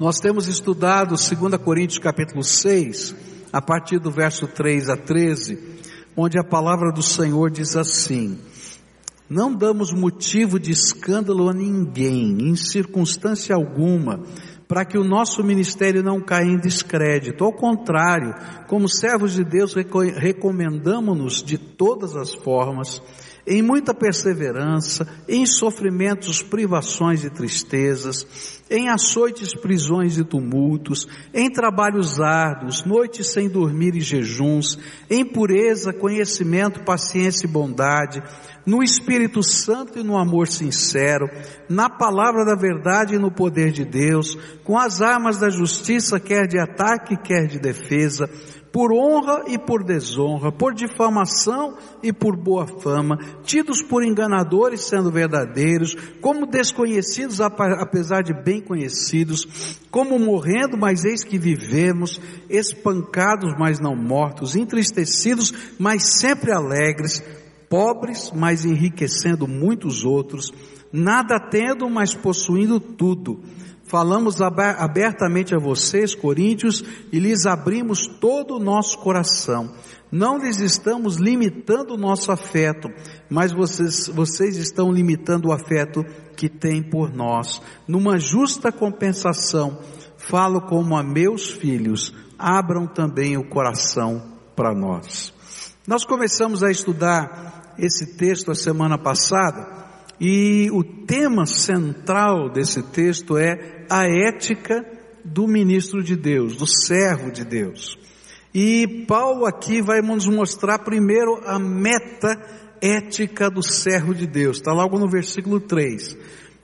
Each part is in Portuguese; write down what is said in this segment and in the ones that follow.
Nós temos estudado 2 Coríntios capítulo 6, a partir do verso 3 a 13, onde a palavra do Senhor diz assim: Não damos motivo de escândalo a ninguém, em circunstância alguma, para que o nosso ministério não caia em descrédito. Ao contrário, como servos de Deus, recomendamos-nos de todas as formas, em muita perseverança, em sofrimentos, privações e tristezas, em açoites, prisões e tumultos, em trabalhos árduos, noites sem dormir e jejuns, em pureza, conhecimento, paciência e bondade, no Espírito Santo e no amor sincero, na palavra da verdade e no poder de Deus, com as armas da justiça, quer de ataque, quer de defesa, por honra e por desonra, por difamação e por boa fama, tidos por enganadores sendo verdadeiros, como desconhecidos apesar de bem conhecidos, como morrendo, mas eis que vivemos, espancados, mas não mortos, entristecidos, mas sempre alegres, pobres, mas enriquecendo muitos outros, nada tendo, mas possuindo tudo. Falamos abertamente a vocês, coríntios, e lhes abrimos todo o nosso coração. Não lhes estamos limitando o nosso afeto, mas vocês, vocês estão limitando o afeto que têm por nós. Numa justa compensação, falo como a meus filhos, abram também o coração para nós. Nós começamos a estudar esse texto a semana passada e o tema central desse texto é a ética do ministro de Deus, do servo de Deus. E Paulo aqui vai nos mostrar primeiro a meta ética do servo de Deus. Está logo no versículo 3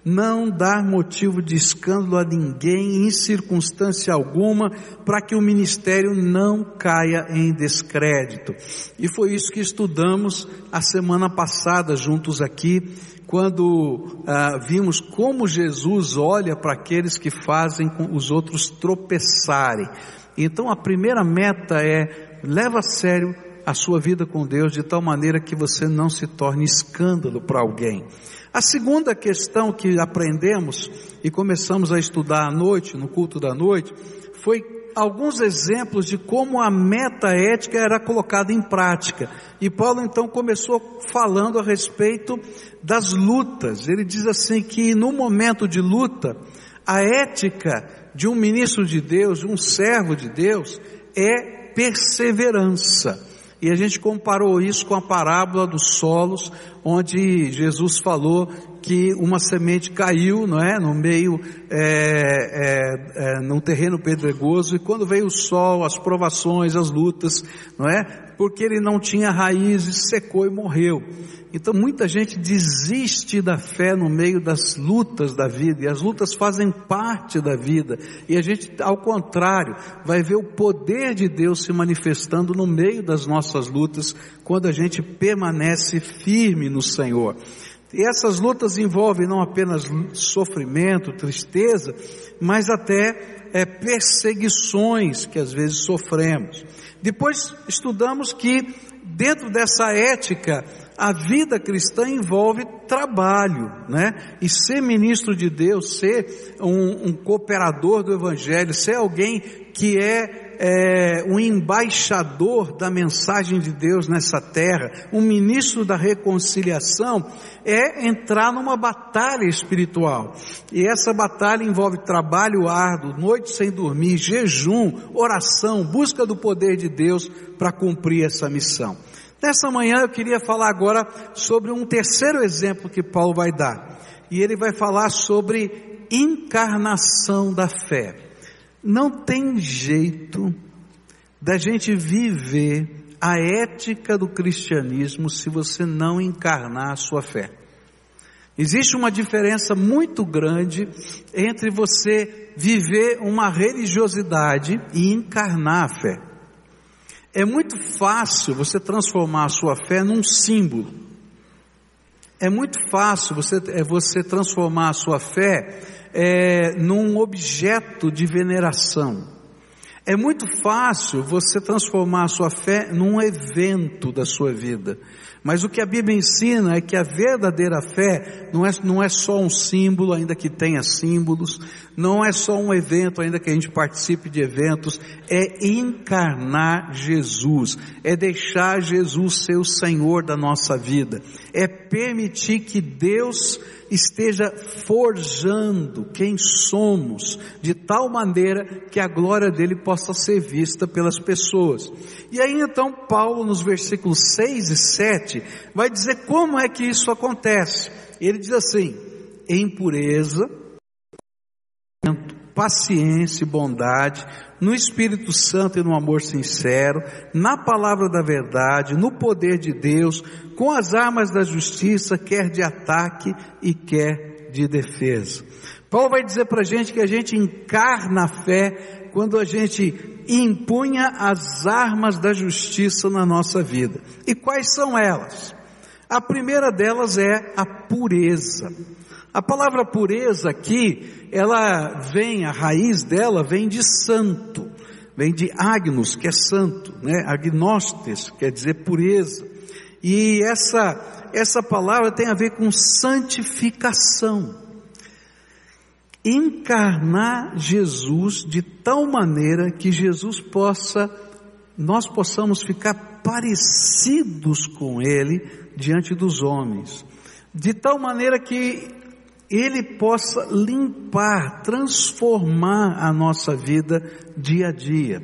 não dar motivo de escândalo a ninguém em circunstância alguma, para que o ministério não caia em descrédito. E foi isso que estudamos a semana passada juntos aqui, quando ah, vimos como Jesus olha para aqueles que fazem os outros tropeçarem. Então a primeira meta é leva a sério a sua vida com Deus de tal maneira que você não se torne escândalo para alguém. A segunda questão que aprendemos e começamos a estudar à noite, no culto da noite, foi alguns exemplos de como a meta ética era colocada em prática. E Paulo então começou falando a respeito das lutas. Ele diz assim que no momento de luta, a ética de um ministro de Deus, de um servo de Deus, é perseverança. E a gente comparou isso com a parábola dos solos, onde Jesus falou que uma semente caiu, não é, no meio, é, é, é, num terreno pedregoso, e quando veio o sol, as provações, as lutas, não é, porque ele não tinha raízes, secou e morreu. Então muita gente desiste da fé no meio das lutas da vida, e as lutas fazem parte da vida, e a gente, ao contrário, vai ver o poder de Deus se manifestando no meio das nossas lutas, quando a gente permanece firme no Senhor. E essas lutas envolvem não apenas sofrimento, tristeza, mas até é, perseguições que às vezes sofremos. Depois estudamos que dentro dessa ética a vida cristã envolve trabalho, né? E ser ministro de Deus, ser um, um cooperador do Evangelho, ser alguém que é é, um embaixador da mensagem de Deus nessa terra, um ministro da reconciliação, é entrar numa batalha espiritual. E essa batalha envolve trabalho árduo, noite sem dormir, jejum, oração, busca do poder de Deus para cumprir essa missão. Nessa manhã eu queria falar agora sobre um terceiro exemplo que Paulo vai dar. E ele vai falar sobre encarnação da fé. Não tem jeito da gente viver a ética do cristianismo se você não encarnar a sua fé. Existe uma diferença muito grande entre você viver uma religiosidade e encarnar a fé. É muito fácil você transformar a sua fé num símbolo. É muito fácil você, é você transformar a sua fé é, num objeto de veneração. É muito fácil você transformar a sua fé num evento da sua vida. Mas o que a Bíblia ensina é que a verdadeira fé não é, não é só um símbolo, ainda que tenha símbolos, não é só um evento, ainda que a gente participe de eventos, é encarnar Jesus, é deixar Jesus ser o Senhor da nossa vida, é permitir que Deus esteja forjando quem somos, de tal maneira que a glória dele possa ser vista pelas pessoas. E aí então Paulo nos versículos 6 e 7 vai dizer como é que isso acontece. Ele diz assim, em pureza, paciência e bondade, no Espírito Santo e no amor sincero, na palavra da verdade, no poder de Deus, com as armas da justiça, quer de ataque e quer de defesa. Paulo vai dizer para a gente que a gente encarna a fé quando a gente impunha as armas da justiça na nossa vida. E quais são elas? A primeira delas é a pureza. A palavra pureza aqui, ela vem, a raiz dela vem de santo, vem de agnus, que é santo, né? Agnostes, quer dizer pureza. E essa, essa palavra tem a ver com santificação. Encarnar Jesus de tal maneira que Jesus possa, nós possamos ficar parecidos com Ele diante dos homens. De tal maneira que ele possa limpar, transformar a nossa vida dia a dia.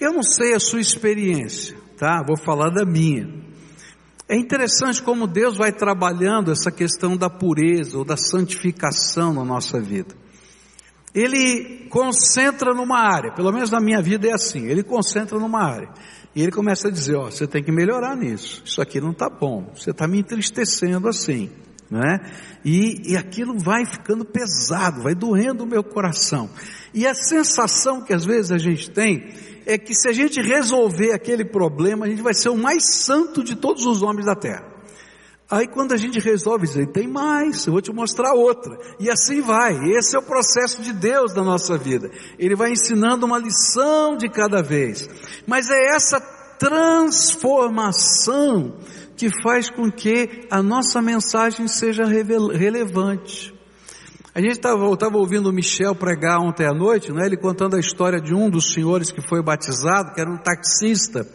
Eu não sei a sua experiência, tá? Vou falar da minha. É interessante como Deus vai trabalhando essa questão da pureza ou da santificação na nossa vida. Ele concentra numa área, pelo menos na minha vida é assim, ele concentra numa área. E ele começa a dizer, ó, você tem que melhorar nisso, isso aqui não está bom, você está me entristecendo assim né? E, e aquilo vai ficando pesado, vai doendo o meu coração. E a sensação que às vezes a gente tem é que se a gente resolver aquele problema, a gente vai ser o mais santo de todos os homens da terra. Aí quando a gente resolve dizer, tem mais, eu vou te mostrar outra. E assim vai. Esse é o processo de Deus na nossa vida. Ele vai ensinando uma lição de cada vez. Mas é essa transformação que faz com que a nossa mensagem seja relevante. A gente estava ouvindo o Michel pregar ontem à noite, né? ele contando a história de um dos senhores que foi batizado, que era um taxista.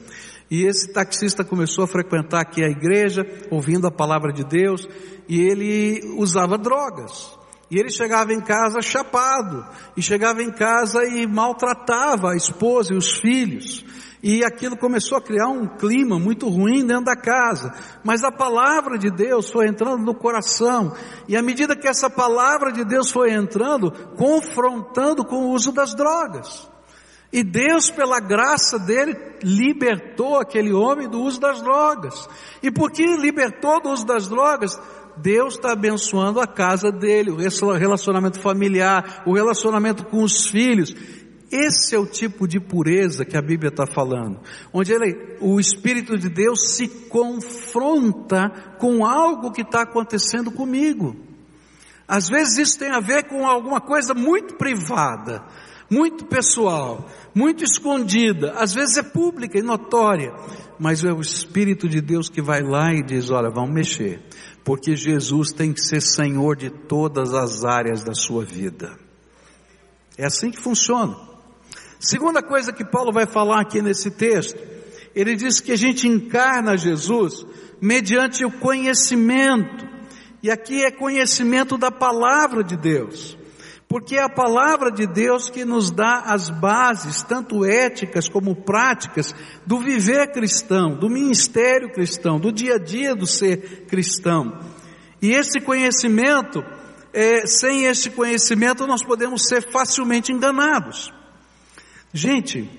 E esse taxista começou a frequentar aqui a igreja, ouvindo a palavra de Deus, e ele usava drogas. E ele chegava em casa chapado, e chegava em casa e maltratava a esposa e os filhos e aquilo começou a criar um clima muito ruim dentro da casa. Mas a palavra de Deus foi entrando no coração, e à medida que essa palavra de Deus foi entrando, confrontando com o uso das drogas. E Deus, pela graça dele, libertou aquele homem do uso das drogas. E porque libertou do uso das drogas, Deus está abençoando a casa dele, o relacionamento familiar, o relacionamento com os filhos. Esse é o tipo de pureza que a Bíblia está falando, onde ele, o Espírito de Deus se confronta com algo que está acontecendo comigo. Às vezes isso tem a ver com alguma coisa muito privada, muito pessoal, muito escondida, às vezes é pública e notória, mas é o Espírito de Deus que vai lá e diz: Olha, vamos mexer, porque Jesus tem que ser Senhor de todas as áreas da sua vida. É assim que funciona. Segunda coisa que Paulo vai falar aqui nesse texto, ele diz que a gente encarna Jesus mediante o conhecimento, e aqui é conhecimento da palavra de Deus, porque é a palavra de Deus que nos dá as bases, tanto éticas como práticas, do viver cristão, do ministério cristão, do dia a dia do ser cristão. E esse conhecimento, é, sem esse conhecimento, nós podemos ser facilmente enganados. Gente,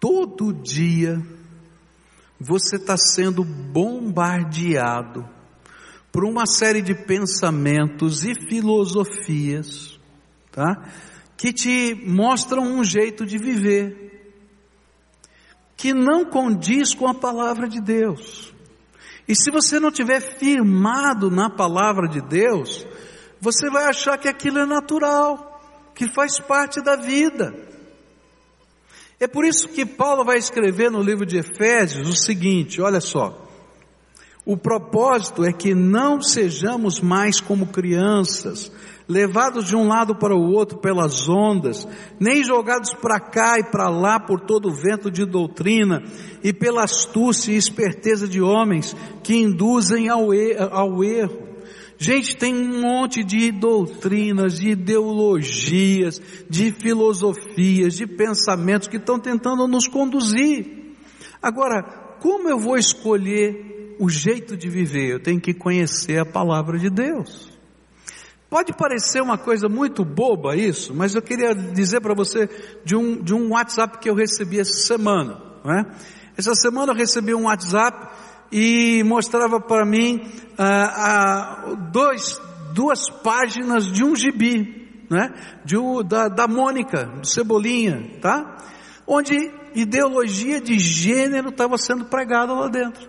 todo dia você está sendo bombardeado por uma série de pensamentos e filosofias, tá? Que te mostram um jeito de viver que não condiz com a palavra de Deus. E se você não tiver firmado na palavra de Deus, você vai achar que aquilo é natural que faz parte da vida. É por isso que Paulo vai escrever no livro de Efésios o seguinte: olha só. O propósito é que não sejamos mais como crianças, levados de um lado para o outro pelas ondas, nem jogados para cá e para lá por todo o vento de doutrina e pela astúcia e esperteza de homens que induzem ao, ao erro. Gente, tem um monte de doutrinas, de ideologias, de filosofias, de pensamentos que estão tentando nos conduzir. Agora, como eu vou escolher o jeito de viver? Eu tenho que conhecer a palavra de Deus. Pode parecer uma coisa muito boba isso, mas eu queria dizer para você de um, de um WhatsApp que eu recebi essa semana. Né? Essa semana eu recebi um WhatsApp e mostrava para mim ah, ah, dois, duas páginas de um gibi, né? de, da, da Mônica, do Cebolinha, tá? onde ideologia de gênero estava sendo pregada lá dentro.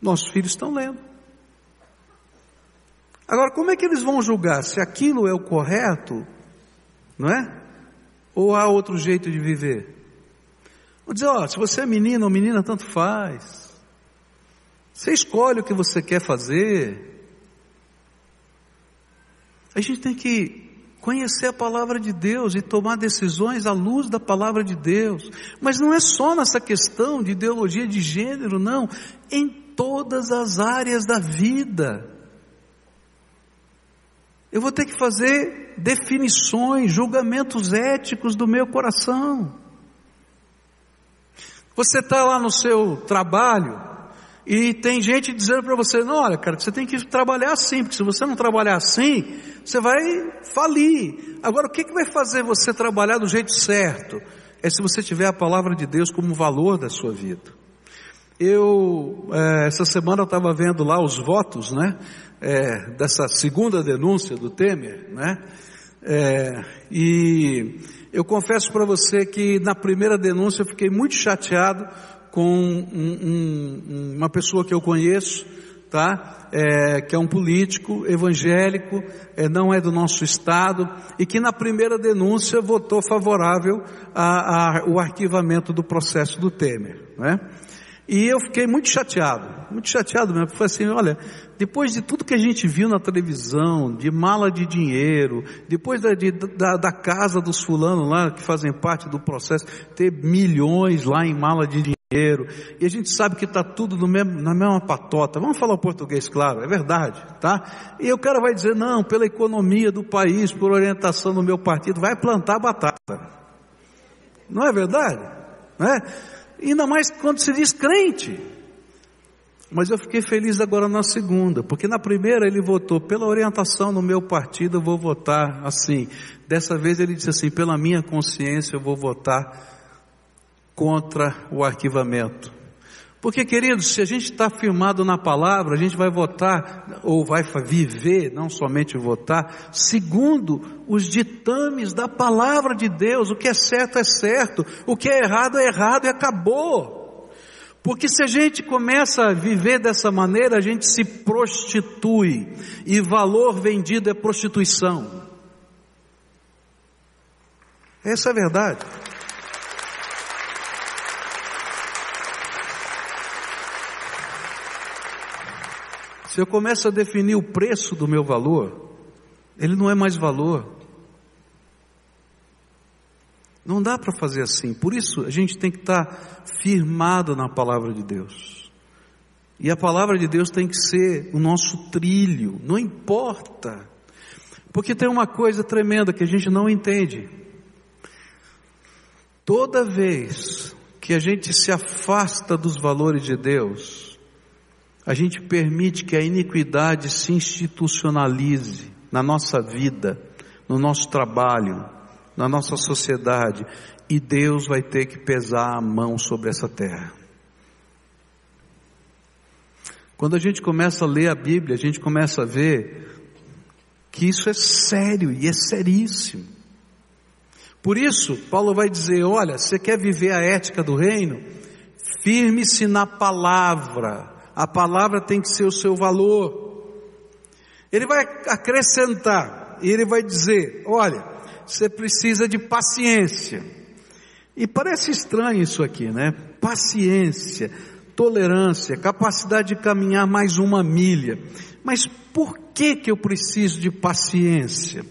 Nossos filhos estão lendo. Agora, como é que eles vão julgar se aquilo é o correto, não é? Ou há outro jeito de viver? Vou dizer, ó, se você é menino ou menina, tanto faz. Você escolhe o que você quer fazer. A gente tem que conhecer a palavra de Deus e tomar decisões à luz da palavra de Deus. Mas não é só nessa questão de ideologia de gênero, não. Em todas as áreas da vida. Eu vou ter que fazer definições, julgamentos éticos do meu coração. Você está lá no seu trabalho e tem gente dizendo para você: não, olha, cara, você tem que trabalhar assim, porque se você não trabalhar assim, você vai falir. Agora, o que, que vai fazer você trabalhar do jeito certo? É se você tiver a palavra de Deus como valor da sua vida. Eu, é, essa semana estava vendo lá os votos, né, é, dessa segunda denúncia do Temer, né, é, e eu confesso para você que na primeira denúncia eu fiquei muito chateado com um, um, uma pessoa que eu conheço, tá? É, que é um político evangélico, é, não é do nosso estado, e que na primeira denúncia votou favorável ao arquivamento do processo do Temer, né? E eu fiquei muito chateado, muito chateado mesmo, porque assim, olha, depois de tudo que a gente viu na televisão, de mala de dinheiro, depois da, de, da, da, casa dos fulanos lá, que fazem parte do processo, ter milhões lá em mala de dinheiro, e a gente sabe que está tudo mesmo, na mesma patota, vamos falar o português claro, é verdade, tá? E o cara vai dizer, não, pela economia do país, por orientação do meu partido, vai plantar batata. Não é verdade? Não é? Ainda mais quando se diz crente. Mas eu fiquei feliz agora na segunda, porque na primeira ele votou pela orientação no meu partido, eu vou votar assim. Dessa vez ele disse assim: pela minha consciência, eu vou votar contra o arquivamento. Porque, queridos, se a gente está firmado na palavra, a gente vai votar, ou vai viver, não somente votar, segundo os ditames da palavra de Deus. O que é certo é certo, o que é errado é errado e acabou. Porque se a gente começa a viver dessa maneira, a gente se prostitui, e valor vendido é prostituição. Essa é a verdade. Se eu começo a definir o preço do meu valor, ele não é mais valor. Não dá para fazer assim. Por isso a gente tem que estar firmado na palavra de Deus. E a palavra de Deus tem que ser o nosso trilho, não importa. Porque tem uma coisa tremenda que a gente não entende. Toda vez que a gente se afasta dos valores de Deus, a gente permite que a iniquidade se institucionalize na nossa vida, no nosso trabalho, na nossa sociedade, e Deus vai ter que pesar a mão sobre essa terra. Quando a gente começa a ler a Bíblia, a gente começa a ver que isso é sério e é seríssimo. Por isso, Paulo vai dizer: olha, você quer viver a ética do reino? Firme-se na palavra A palavra tem que ser o seu valor. Ele vai acrescentar, e ele vai dizer: olha, você precisa de paciência. E parece estranho isso aqui, né? Paciência, tolerância, capacidade de caminhar mais uma milha. Mas por que que eu preciso de paciência?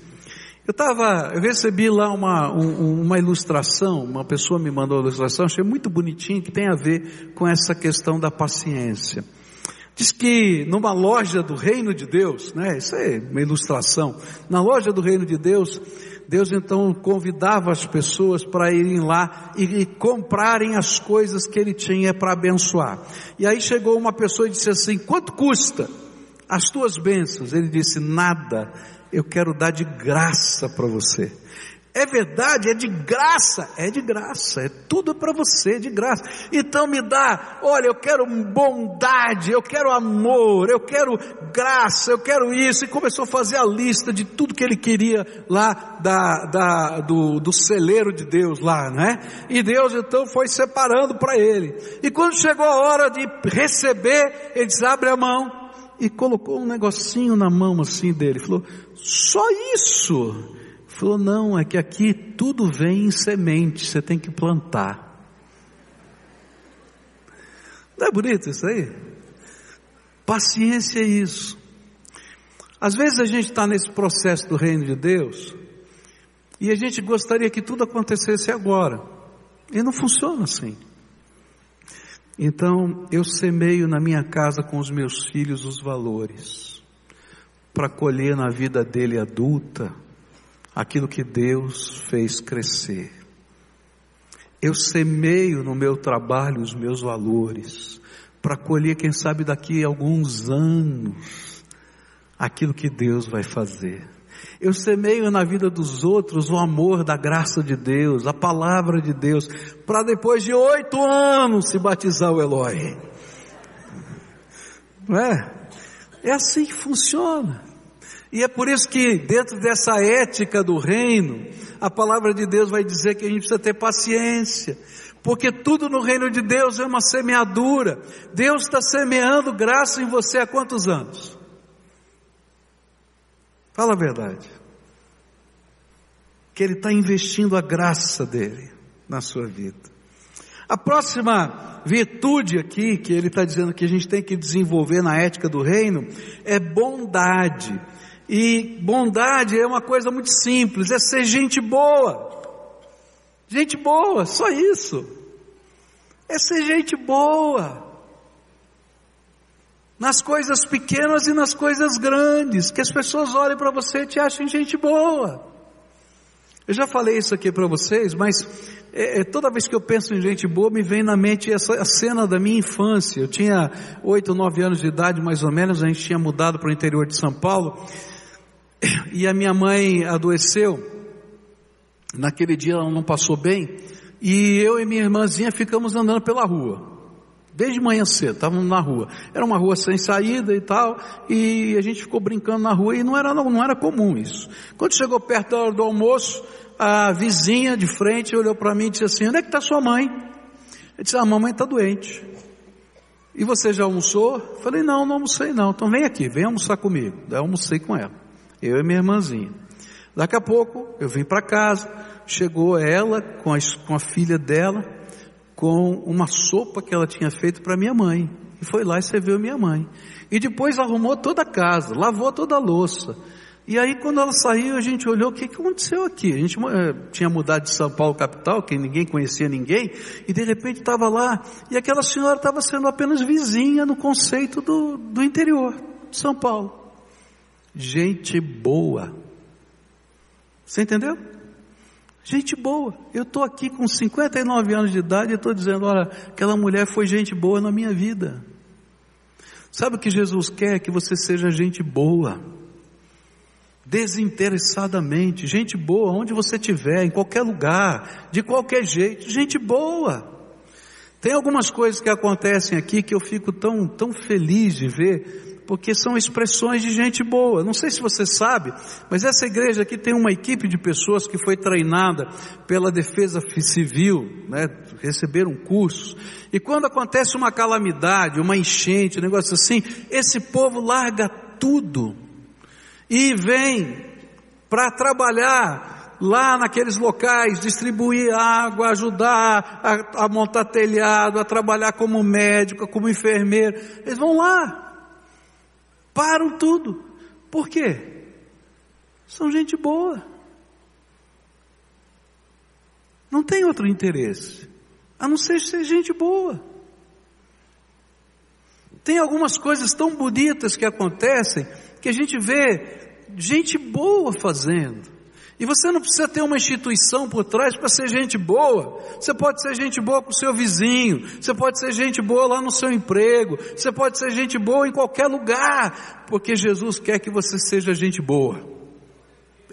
Eu estava, eu recebi lá uma, um, uma ilustração, uma pessoa me mandou uma ilustração, achei muito bonitinho, que tem a ver com essa questão da paciência. Diz que numa loja do reino de Deus, né, isso é uma ilustração, na loja do reino de Deus, Deus então convidava as pessoas para irem lá e, comprarem as coisas que ele tinha para abençoar. E aí chegou uma pessoa e disse assim, quanto custa as tuas bênçãos? Ele disse, nada, eu quero dar de graça para você. É verdade, é de graça, é de graça, é tudo para você, de graça. Então me dá, olha, eu quero bondade, eu quero amor, eu quero graça, eu quero isso. E começou a fazer a lista de tudo que ele queria lá da, da, do, do celeiro de Deus lá, né? E Deus então foi separando para ele. E quando chegou a hora de receber, ele disse, abre a mão. E colocou um negocinho na mão assim dele, falou, só isso? Falou, não, é que aqui tudo vem em semente, você tem que plantar. Não é bonito isso aí? Paciência é isso. Às vezes a gente está nesse processo do reino de Deus e a gente gostaria que tudo acontecesse agora. E não funciona assim. Então eu semeio na minha casa com os meus filhos os valores para colher na vida dele adulta aquilo que Deus fez crescer. Eu semeio no meu trabalho os meus valores para colher, quem sabe, daqui a alguns anos aquilo que Deus vai fazer. Eu semeio na vida dos outros o amor da graça de Deus, a palavra de Deus, para depois de oito anos se batizar o Eloy. Não é? É assim que funciona. E é por isso que, dentro dessa ética do reino, a palavra de Deus vai dizer que a gente precisa ter paciência, porque tudo no reino de Deus é uma semeadura. Deus está semeando graça em você há quantos anos? Fala a verdade. Que Ele está investindo a graça dele na sua vida. A próxima virtude aqui, que ele está dizendo que a gente tem que desenvolver na ética do reino, é bondade. E bondade é uma coisa muito simples, é ser gente boa. Gente boa, só isso. É ser gente boa. Nas coisas pequenas e nas coisas grandes, que as pessoas olhem para você e te achem gente boa. Eu já falei isso aqui para vocês, mas é, é, toda vez que eu penso em gente boa, me vem na mente essa cena da minha infância. Eu tinha oito, nove anos de idade, mais ou menos, a gente tinha mudado para o interior de São Paulo, e a minha mãe adoeceu, naquele dia ela não passou bem, e eu e minha irmãzinha ficamos andando pela rua. Desde manhã cedo, estávamos na rua. Era uma rua sem saída e tal, e a gente ficou brincando na rua e não era, não, era comum isso. Quando chegou perto da hora do almoço, a vizinha de frente olhou para mim e disse assim, onde é que está sua mãe? Eu disse, a mamãe está doente. E você já almoçou? Falei, não, não almocei não. Então vem aqui, vem almoçar comigo. Daí eu almocei com ela eu e minha irmãzinha. Daqui a pouco eu vim para casa, chegou ela com a, com a filha dela, com uma sopa que ela tinha feito para minha mãe. E foi lá e serviu minha mãe. E depois arrumou toda a casa, lavou toda a louça. E aí quando ela saiu, a gente olhou, o que, que aconteceu aqui? A gente eh, tinha mudado de São Paulo capital, que ninguém conhecia ninguém, e de repente estava lá, e aquela senhora estava sendo apenas vizinha no conceito do, do interior de São Paulo gente boa. Você entendeu? Gente boa. Eu estou aqui com 59 anos de idade e estou dizendo: olha, aquela mulher foi gente boa na minha vida. Sabe o que Jesus quer? Que você seja gente boa. Desinteressadamente, gente boa, onde você estiver, em qualquer lugar, de qualquer jeito, gente boa. Tem algumas coisas que acontecem aqui que eu fico tão, tão feliz de ver, Porque são expressões de gente boa. Não sei se você sabe, mas essa igreja aqui tem uma equipe de pessoas que foi treinada pela defesa civil, né? receberam cursos. E quando acontece uma calamidade, uma enchente, um negócio assim, esse povo larga tudo e vem para trabalhar lá naqueles locais, distribuir água, ajudar a, a, montar telhado, a trabalhar como médico, como enfermeiro. Eles vão lá, param tudo. Por quê? São gente boa. Não tem outro interesse, a não ser ser gente boa. Tem algumas coisas tão bonitas que acontecem que a gente vê gente boa fazendo. E você não precisa ter uma instituição por trás para ser gente boa. Você pode ser gente boa com o seu vizinho, você pode ser gente boa lá no seu emprego, você pode ser gente boa em qualquer lugar, porque Jesus quer que você seja gente boa.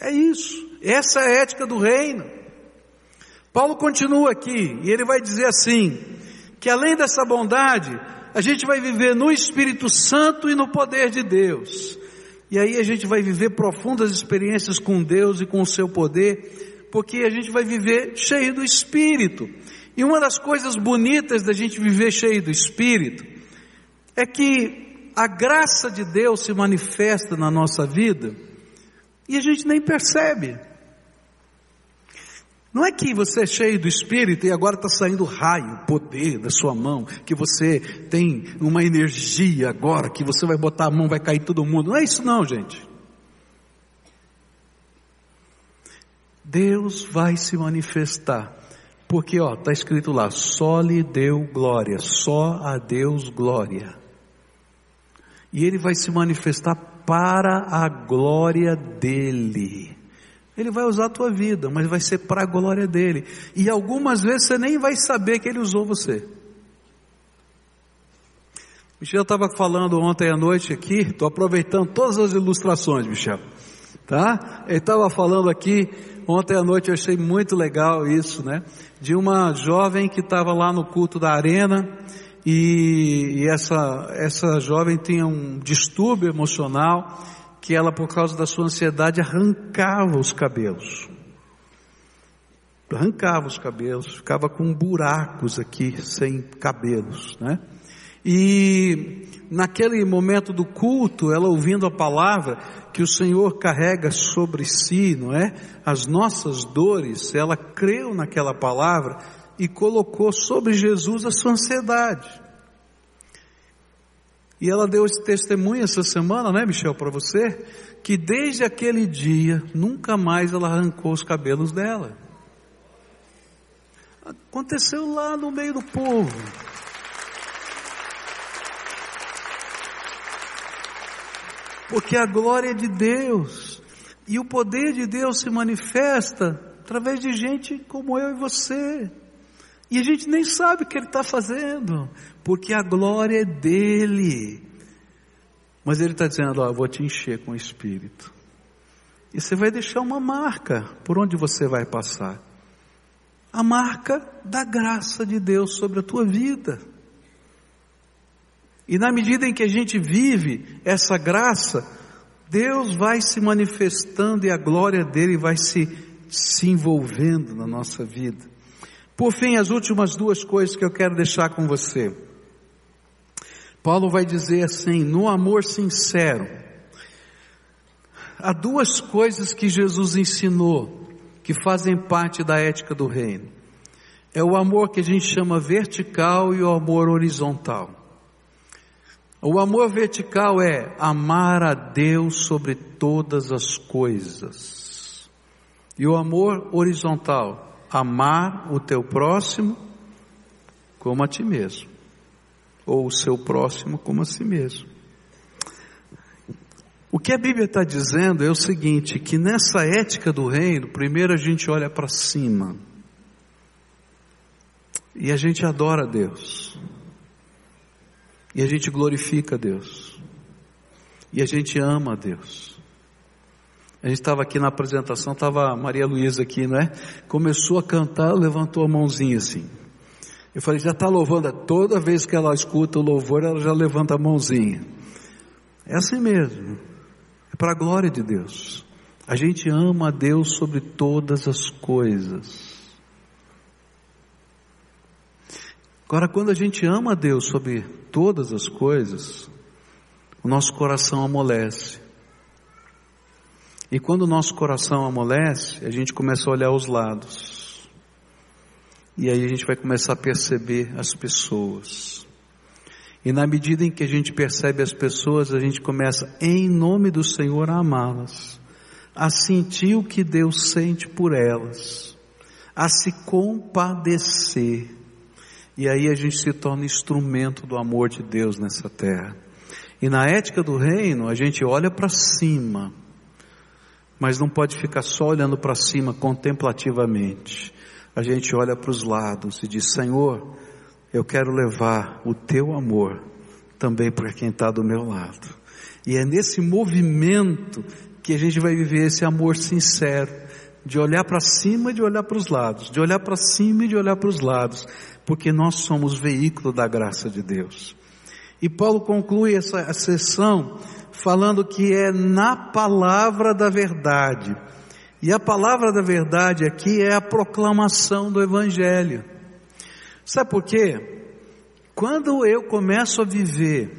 É isso. Essa é a ética do reino. Paulo continua aqui e ele vai dizer assim: que além dessa bondade, a gente vai viver no Espírito Santo e no poder de Deus. E aí a gente vai viver profundas experiências com Deus e com o seu poder, porque a gente vai viver cheio do Espírito. E uma das coisas bonitas da gente viver cheio do Espírito é que a graça de Deus se manifesta na nossa vida e a gente nem percebe. Não é que você é cheio do Espírito e agora está saindo raio, poder da sua mão, que você tem uma energia agora, que você vai botar a mão, vai cair todo mundo. Não é isso não, gente. Deus vai se manifestar. Porque, ó, está escrito lá, só lhe deu glória, só a Deus glória. E Ele vai se manifestar para a glória dEle. Ele vai usar a tua vida, mas vai ser para a glória dele. E algumas vezes você nem vai saber que ele usou você. Michel estava falando ontem à noite aqui, estou aproveitando todas as ilustrações, Michel. Tá? Ele estava falando aqui, ontem à noite eu achei muito legal isso, né? De uma jovem que estava lá no culto da arena, e, e essa, essa jovem tinha um distúrbio emocional, que ela, por causa da sua ansiedade, arrancava os cabelos. Arrancava os cabelos, ficava com buracos aqui, sem cabelos, né? E naquele momento do culto, ela ouvindo a palavra que o Senhor carrega sobre si, não é? As nossas dores, ela creu naquela palavra e colocou sobre Jesus a sua ansiedade. E ela deu esse testemunho essa semana, né, Michel, para você, que desde aquele dia nunca mais ela arrancou os cabelos dela. Aconteceu lá no meio do povo. Porque a glória é de Deus e o poder de Deus se manifesta através de gente como eu e você. E a gente nem sabe o que ele está fazendo, porque a glória é dele. Mas ele está dizendo: Ó, eu vou te encher com o Espírito. E você vai deixar uma marca por onde você vai passar a marca da graça de Deus sobre a tua vida. E na medida em que a gente vive essa graça, Deus vai se manifestando e a glória dele vai se, se envolvendo na nossa vida. Por fim, as últimas duas coisas que eu quero deixar com você. Paulo vai dizer assim: no amor sincero, há duas coisas que Jesus ensinou que fazem parte da ética do reino. É o amor que a gente chama vertical e o amor horizontal. O amor vertical é amar a Deus sobre todas as coisas. E o amor horizontal amar o teu próximo como a ti mesmo, ou o seu próximo como a si mesmo. O que a Bíblia está dizendo é o seguinte: que nessa ética do reino, primeiro a gente olha para cima e a gente adora a Deus, e a gente glorifica a Deus, e a gente ama a Deus. A gente estava aqui na apresentação, estava a Maria Luísa aqui, não é? Começou a cantar, levantou a mãozinha assim. Eu falei, já está louvando. Toda vez que ela escuta o louvor, ela já levanta a mãozinha. É assim mesmo. É para a glória de Deus. A gente ama a Deus sobre todas as coisas. Agora, quando a gente ama a Deus sobre todas as coisas, o nosso coração amolece. E quando o nosso coração amolece, a gente começa a olhar os lados. E aí a gente vai começar a perceber as pessoas. E na medida em que a gente percebe as pessoas, a gente começa, em nome do Senhor, a amá-las, a sentir o que Deus sente por elas, a se compadecer. E aí a gente se torna instrumento do amor de Deus nessa terra. E na ética do reino, a gente olha para cima, mas não pode ficar só olhando para cima contemplativamente. A gente olha para os lados e diz: Senhor, eu quero levar o teu amor também para quem está do meu lado. E é nesse movimento que a gente vai viver esse amor sincero, de olhar para cima e de olhar para os lados, de olhar para cima e de olhar para os lados, porque nós somos veículo da graça de Deus. E Paulo conclui essa sessão falando que é na palavra da verdade. E a palavra da verdade aqui é a proclamação do Evangelho. Sabe por quê? Quando eu começo a viver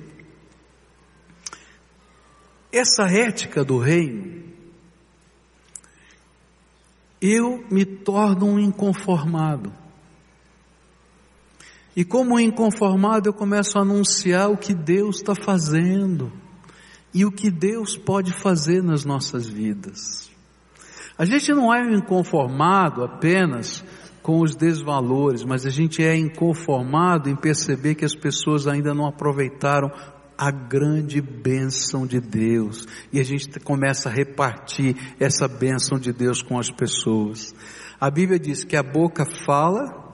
essa ética do reino, eu me torno um inconformado. E como inconformado, eu começo a anunciar o que Deus está fazendo e o que Deus pode fazer nas nossas vidas. A gente não é inconformado apenas com os desvalores, mas a gente é inconformado em perceber que as pessoas ainda não aproveitaram a grande bênção de Deus. E a gente começa a repartir essa bênção de Deus com as pessoas. A Bíblia diz que a boca fala.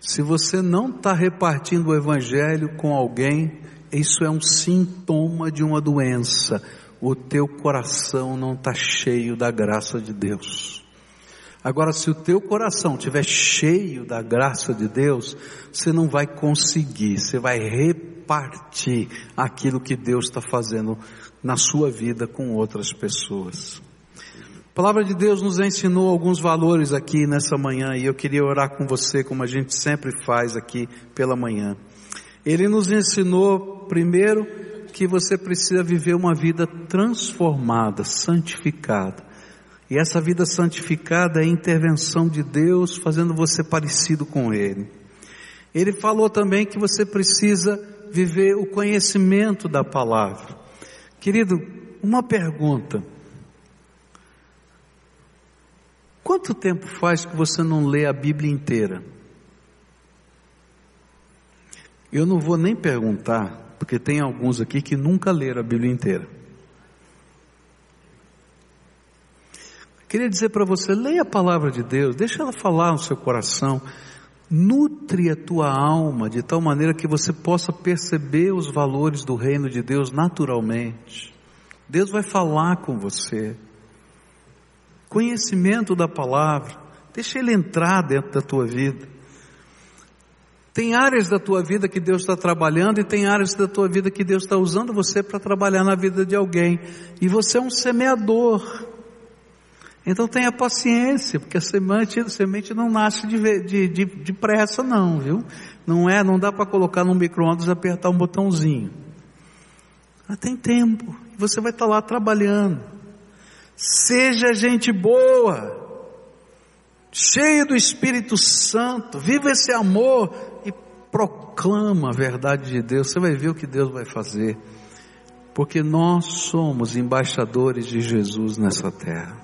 Se você não está repartindo o Evangelho com alguém, isso é um sintoma de uma doença. O teu coração não está cheio da graça de Deus. Agora, se o teu coração estiver cheio da graça de Deus, você não vai conseguir, você vai repartir aquilo que Deus está fazendo na sua vida com outras pessoas. A palavra de Deus nos ensinou alguns valores aqui nessa manhã e eu queria orar com você como a gente sempre faz aqui pela manhã. Ele nos ensinou, primeiro, que você precisa viver uma vida transformada, santificada. E essa vida santificada é a intervenção de Deus fazendo você parecido com Ele. Ele falou também que você precisa viver o conhecimento da palavra. Querido, uma pergunta. Quanto tempo faz que você não lê a Bíblia inteira? Eu não vou nem perguntar, porque tem alguns aqui que nunca leram a Bíblia inteira. Queria dizer para você, leia a palavra de Deus, deixa ela falar no seu coração, nutre a tua alma de tal maneira que você possa perceber os valores do reino de Deus naturalmente. Deus vai falar com você. Conhecimento da palavra, deixa ele entrar dentro da tua vida. Tem áreas da tua vida que Deus está trabalhando e tem áreas da tua vida que Deus está usando você para trabalhar na vida de alguém. E você é um semeador. Então tenha paciência, porque a semente, a semente não nasce de, de, de, de pressa não, viu? Não é, não dá para colocar no micro-ondas e apertar um botãozinho. Mas tem tempo, você vai estar tá lá trabalhando. Seja gente boa, cheio do Espírito Santo, viva esse amor e proclama a verdade de Deus. Você vai ver o que Deus vai fazer, porque nós somos embaixadores de Jesus nessa terra.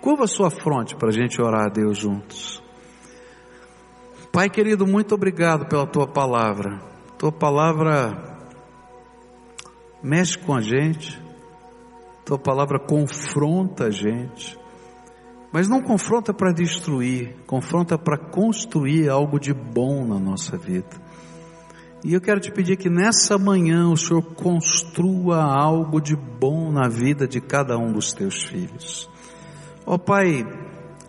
Curva a sua fronte para a gente orar a Deus juntos. Pai querido, muito obrigado pela tua palavra. Tua palavra mexe com a gente. Tua palavra confronta a gente. Mas não confronta para destruir, confronta para construir algo de bom na nossa vida. E eu quero te pedir que nessa manhã o Senhor construa algo de bom na vida de cada um dos teus filhos. Ó oh, Pai,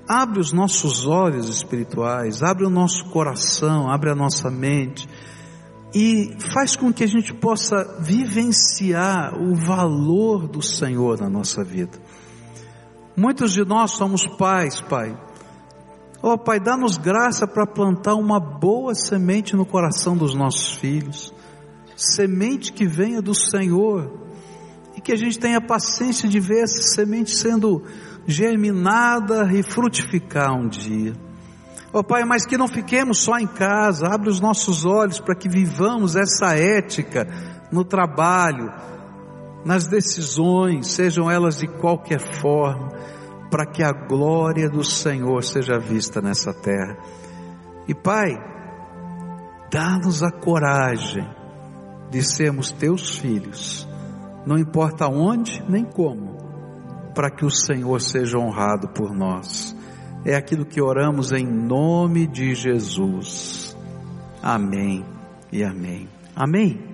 abre os nossos olhos espirituais, abre o nosso coração, abre a nossa mente e faz com que a gente possa vivenciar o valor do Senhor na nossa vida. Muitos de nós somos pais, Pai. Oh, Pai, dá-nos graça para plantar uma boa semente no coração dos nossos filhos, semente que venha do Senhor, e que a gente tenha paciência de ver essa semente sendo germinada e frutificar um dia. Oh, Pai, mas que não fiquemos só em casa, abre os nossos olhos para que vivamos essa ética no trabalho, nas decisões, sejam elas de qualquer forma, para que a glória do Senhor seja vista nessa terra. E Pai, dá-nos a coragem de sermos teus filhos, não importa onde nem como, para que o Senhor seja honrado por nós. É aquilo que oramos em nome de Jesus. Amém e amém. Amém.